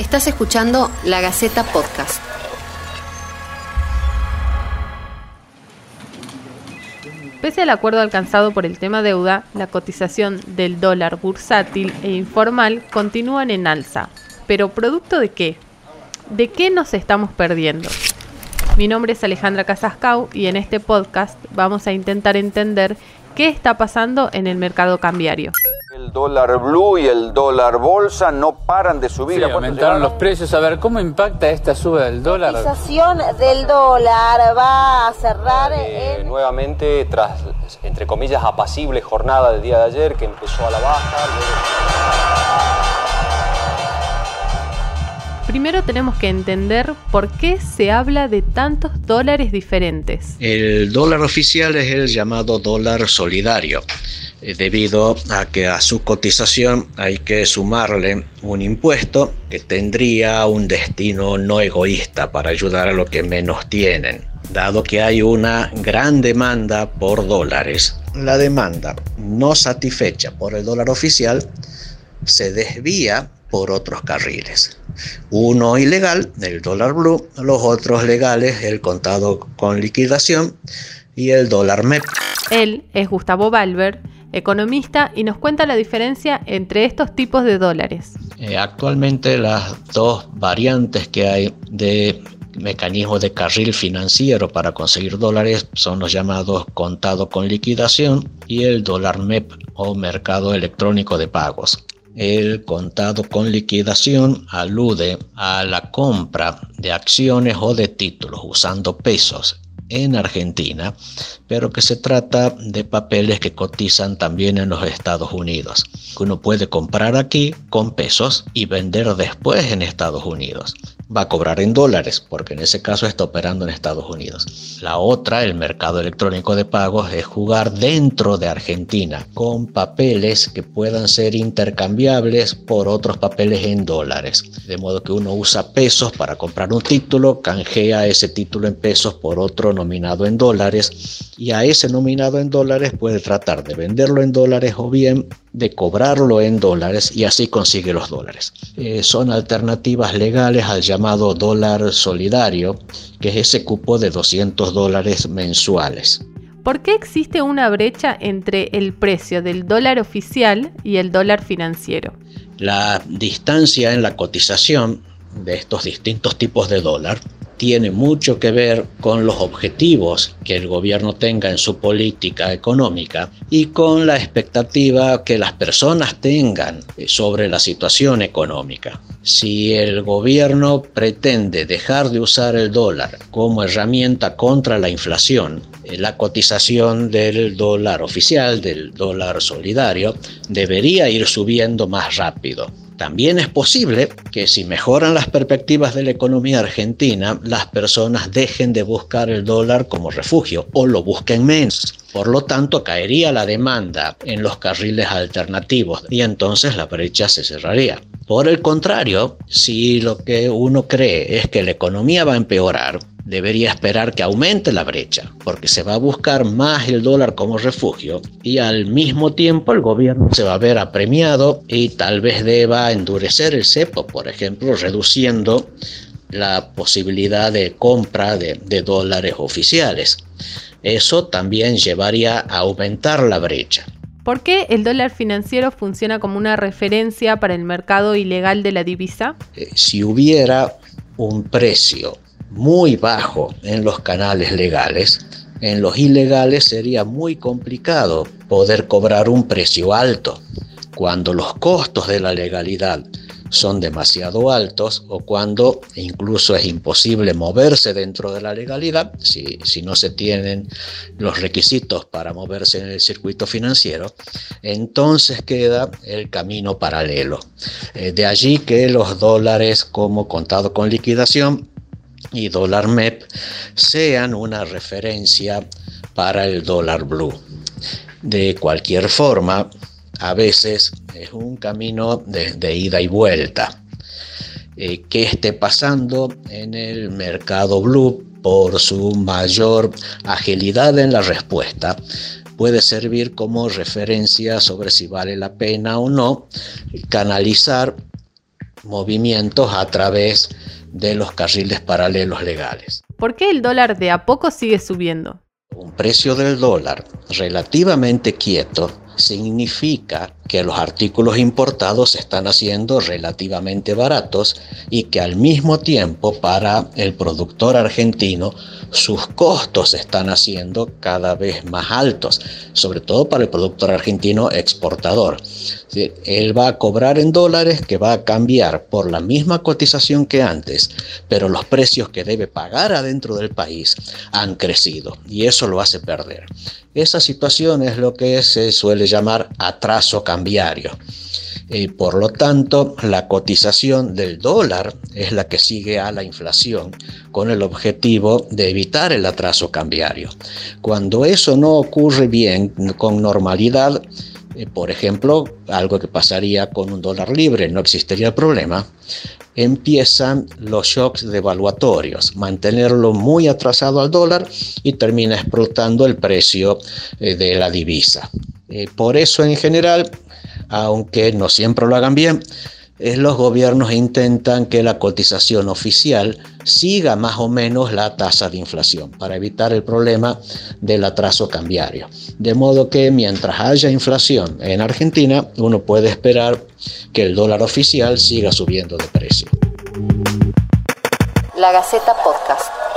Estás escuchando La Gaceta Podcast. Pese al acuerdo alcanzado por el tema deuda, la cotización del dólar bursátil e informal continúan en alza. ¿Pero producto de qué? ¿De qué nos estamos perdiendo? Mi nombre es Alejandra Casascau y en este podcast vamos a intentar entender qué está pasando en el mercado cambiario. El dólar blue y el dólar bolsa no paran de subir. Sí, ¿A cuánto aumentaron llegaron? los precios. A ver, ¿cómo impacta esta suba del dólar? La cotización del dólar va a cerrar Eh, en nuevamente, tras, entre comillas, apacible jornada del día de ayer, que empezó a la baja. Primero tenemos que entender por qué se habla de tantos dólares diferentes. El dólar oficial es el llamado dólar solidario, debido a que a su cotización hay que sumarle un impuesto que tendría un destino no egoísta para ayudar a los que menos tienen. Dado que hay una gran demanda por dólares, la demanda no satisfecha por el dólar oficial se desvía por otros carriles. Uno ilegal, el dólar blue, los otros legales, el contado con liquidación y el dólar MEP. Él es Gustavo Valver, economista, y nos cuenta la diferencia entre estos tipos de dólares. Eh, actualmente las dos variantes que hay de mecanismo de carril financiero para conseguir dólares son los llamados contado con liquidación y el dólar MEP o mercado electrónico de pagos. El contado con liquidación alude a la compra de acciones o de títulos usando pesos en Argentina, pero que se trata de papeles que cotizan también en los Estados Unidos, que uno puede comprar aquí con pesos y vender después en Estados Unidos. Va a cobrar en dólares, porque en ese caso está operando en Estados Unidos. La otra, el mercado electrónico de pagos, es jugar dentro de Argentina con papeles que puedan ser intercambiables por otros papeles en dólares. De modo que uno usa pesos para comprar un título, canjea ese título en pesos por otro nominado en dólares y a ese nominado en dólares puede tratar de venderlo en dólares o bien de cobrarlo en dólares y así consigue los dólares. Eh, son alternativas legales al llamado dólar solidario, que es ese cupo de 200 dólares mensuales. ¿Por qué existe una brecha entre el precio del dólar oficial y el dólar financiero? La distancia en la cotización de estos distintos tipos de dólar tiene mucho que ver con los objetivos que el gobierno tenga en su política económica y con la expectativa que las personas tengan sobre la situación económica. Si el gobierno pretende dejar de usar el dólar como herramienta contra la inflación, eh, la cotización del dólar oficial, del dólar solidario, debería ir subiendo más rápido. También es posible que si mejoran las perspectivas de la economía argentina, las personas dejen de buscar el dólar como refugio o lo busquen menos. Por lo tanto, caería la demanda en los carriles alternativos y entonces la brecha se cerraría. Por el contrario, si lo que uno cree es que la economía va a empeorar, debería esperar que aumente la brecha, porque se va a buscar más el dólar como refugio y al mismo tiempo el gobierno se va a ver apremiado y tal vez deba endurecer el cepo, por ejemplo, reduciendo la posibilidad de compra de, de dólares oficiales. Eso también llevaría a aumentar la brecha. ¿Por qué el dólar financiero funciona como una referencia para el mercado ilegal de la divisa? Eh, si hubiera un precio muy bajo en los canales legales, en los ilegales sería muy complicado poder cobrar un precio alto. Cuando los costos de la legalidad son demasiado altos o cuando incluso es imposible moverse dentro de la legalidad, si, si, no se tienen los requisitos para moverse en el circuito financiero, entonces queda el camino paralelo. Eh, de allí que los dólares como contado con liquidación y dólar MEP sean una referencia para el dólar blue. De cualquier forma, a veces es un camino de, ida y vuelta. Eh, ¿Qué esté pasando en el mercado blue por su mayor agilidad en la respuesta? puede servir como referencia sobre si vale la pena o no canalizar movimientos a través de los carriles paralelos legales. ¿Por qué el dólar de a poco sigue subiendo? Un precio del dólar relativamente quieto significa que los artículos importados se están haciendo relativamente baratos y que al mismo tiempo para el productor argentino sus costos se están haciendo cada vez más altos, sobre todo para el productor argentino exportador. Él va a cobrar en dólares que va a cambiar por la misma cotización que antes, pero los precios que debe pagar adentro del país han crecido y eso lo hace perder. Esa situación es lo que se suele llamar atraso cambiario. Y por lo tanto, la cotización del dólar es la que sigue a la inflación con el objetivo de evitar el atraso cambiario. Cuando eso no ocurre bien, con normalidad, eh, por ejemplo, algo que pasaría con un dólar libre, no existiría problema, empiezan los shocks devaluatorios, mantenerlo muy atrasado al dólar y termina explotando el precio eh, de la divisa. Eh, por eso en general aunque no siempre lo hagan bien, los gobiernos intentan que la cotización oficial siga más o menos la tasa de inflación para evitar el problema del atraso cambiario. De modo que mientras haya inflación en Argentina, uno puede esperar que el dólar oficial siga subiendo de precio. La Gaceta Podcast.